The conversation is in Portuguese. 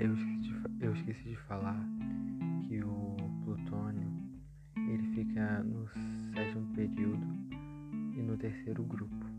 Eu, esqueci de, eu esqueci de falar que o plutônio ele fica no sétimo período e no terceiro grupo.